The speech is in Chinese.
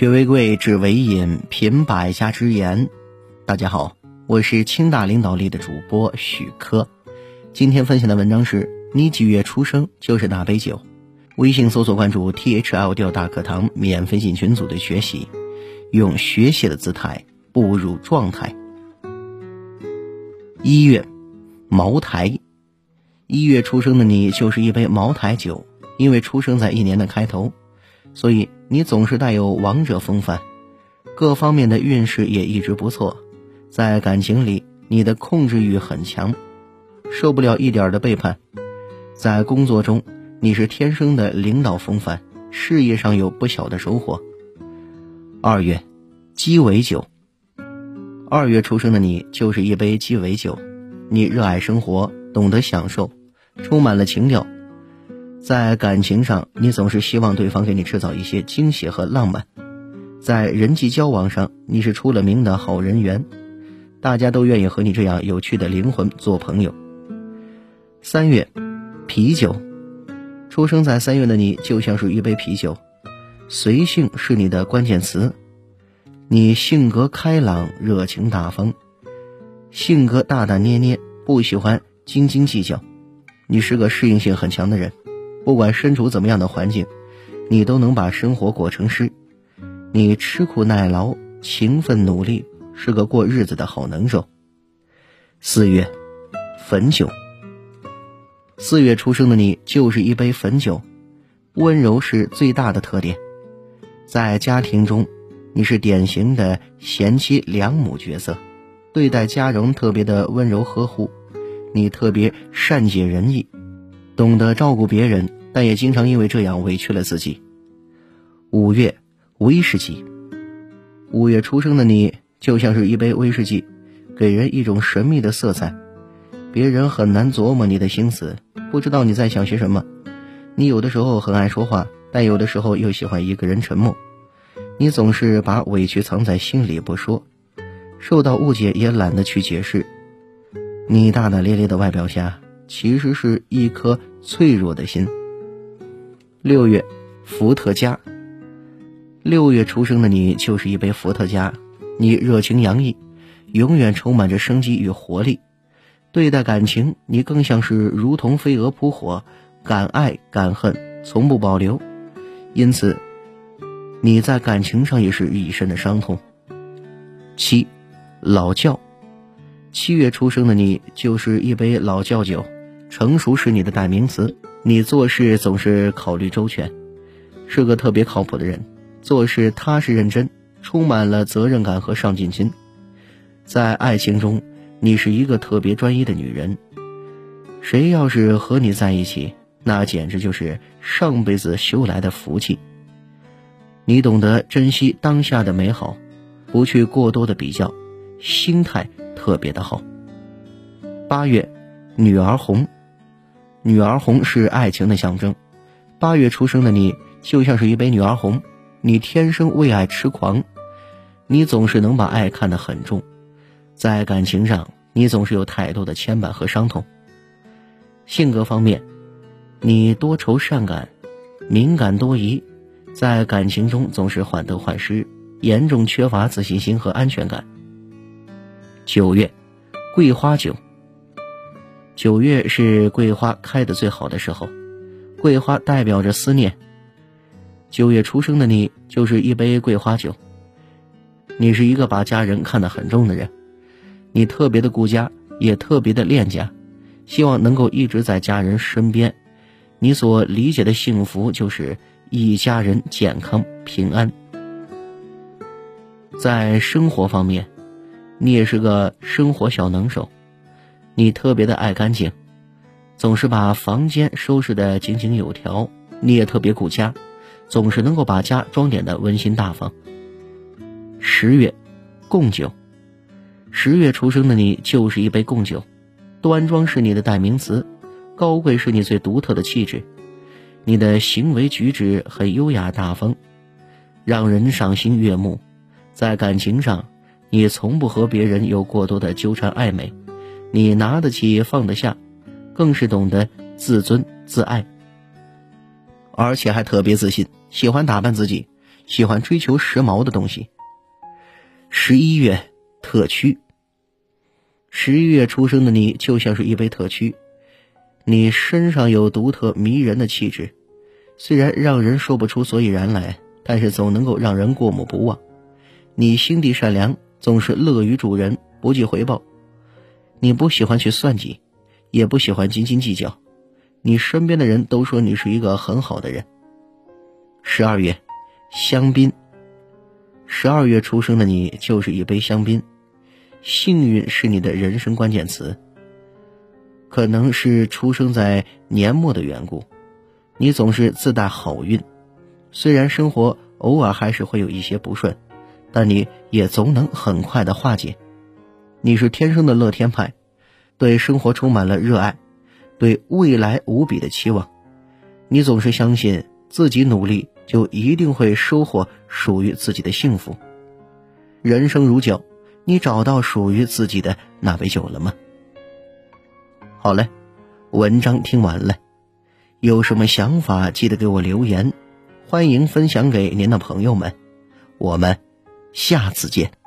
学为贵，知为引，品百家之言。大家好，我是清大领导力的主播许科。今天分享的文章是：你几月出生就是哪杯酒。微信搜索关注 T H L 调大课堂，免费进群组队学习，用学习的姿态步入状态。一月，茅台。一月出生的你就是一杯茅台酒，因为出生在一年的开头，所以你总是带有王者风范，各方面的运势也一直不错。在感情里，你的控制欲很强，受不了一点的背叛。在工作中，你是天生的领导风范，事业上有不小的收获。二月，鸡尾酒。二月出生的你就是一杯鸡尾酒，你热爱生活，懂得享受。充满了情调，在感情上，你总是希望对方给你制造一些惊喜和浪漫；在人际交往上，你是出了名的好人缘，大家都愿意和你这样有趣的灵魂做朋友。三月，啤酒，出生在三月的你就像是一杯啤酒，随性是你的关键词，你性格开朗、热情大方，性格大大咧咧，不喜欢斤斤计较。你是个适应性很强的人，不管身处怎么样的环境，你都能把生活过成诗。你吃苦耐劳、勤奋努力，是个过日子的好能手。四月，汾酒。四月出生的你就是一杯汾酒，温柔是最大的特点。在家庭中，你是典型的贤妻良母角色，对待家人特别的温柔呵护。你特别善解人意，懂得照顾别人，但也经常因为这样委屈了自己。五月，威士忌。五月出生的你就像是一杯威士忌，给人一种神秘的色彩，别人很难琢磨你的心思，不知道你在想些什么。你有的时候很爱说话，但有的时候又喜欢一个人沉默。你总是把委屈藏在心里不说，受到误解也懒得去解释。你大大咧咧的外表下，其实是一颗脆弱的心。六月，伏特加。六月出生的你就是一杯伏特加，你热情洋溢，永远充满着生机与活力。对待感情，你更像是如同飞蛾扑火，敢爱敢恨，从不保留。因此，你在感情上也是一身的伤痛。七，老窖。七月出生的你就是一杯老窖酒，成熟是你的代名词。你做事总是考虑周全，是个特别靠谱的人，做事踏实认真，充满了责任感和上进心。在爱情中，你是一个特别专一的女人。谁要是和你在一起，那简直就是上辈子修来的福气。你懂得珍惜当下的美好，不去过多的比较，心态。特别的好。八月，女儿红，女儿红是爱情的象征。八月出生的你，就像是一杯女儿红，你天生为爱痴狂，你总是能把爱看得很重，在感情上，你总是有太多的牵绊和伤痛。性格方面，你多愁善感，敏感多疑，在感情中总是患得患失，严重缺乏自信心和安全感。九月，桂花酒。九月是桂花开的最好的时候，桂花代表着思念。九月出生的你就是一杯桂花酒。你是一个把家人看得很重的人，你特别的顾家，也特别的恋家，希望能够一直在家人身边。你所理解的幸福就是一家人健康平安。在生活方面。你也是个生活小能手，你特别的爱干净，总是把房间收拾的井井有条。你也特别顾家，总是能够把家装点的温馨大方。十月，贡酒。十月出生的你就是一杯贡酒，端庄是你的代名词，高贵是你最独特的气质。你的行为举止很优雅大方，让人赏心悦目。在感情上。你从不和别人有过多的纠缠暧昧，你拿得起放得下，更是懂得自尊自爱，而且还特别自信，喜欢打扮自己，喜欢追求时髦的东西。十一月特区。十一月出生的你就像是一杯特区，你身上有独特迷人的气质，虽然让人说不出所以然来，但是总能够让人过目不忘。你心地善良，总是乐于助人，不计回报。你不喜欢去算计，也不喜欢斤斤计较。你身边的人都说你是一个很好的人。十二月，香槟。十二月出生的你就是一杯香槟，幸运是你的人生关键词。可能是出生在年末的缘故，你总是自带好运。虽然生活偶尔还是会有一些不顺，但你也总能很快的化解。你是天生的乐天派，对生活充满了热爱，对未来无比的期望。你总是相信自己努力就一定会收获属于自己的幸福。人生如酒，你找到属于自己的那杯酒了吗？好嘞，文章听完了，有什么想法记得给我留言，欢迎分享给您的朋友们。我们下次见。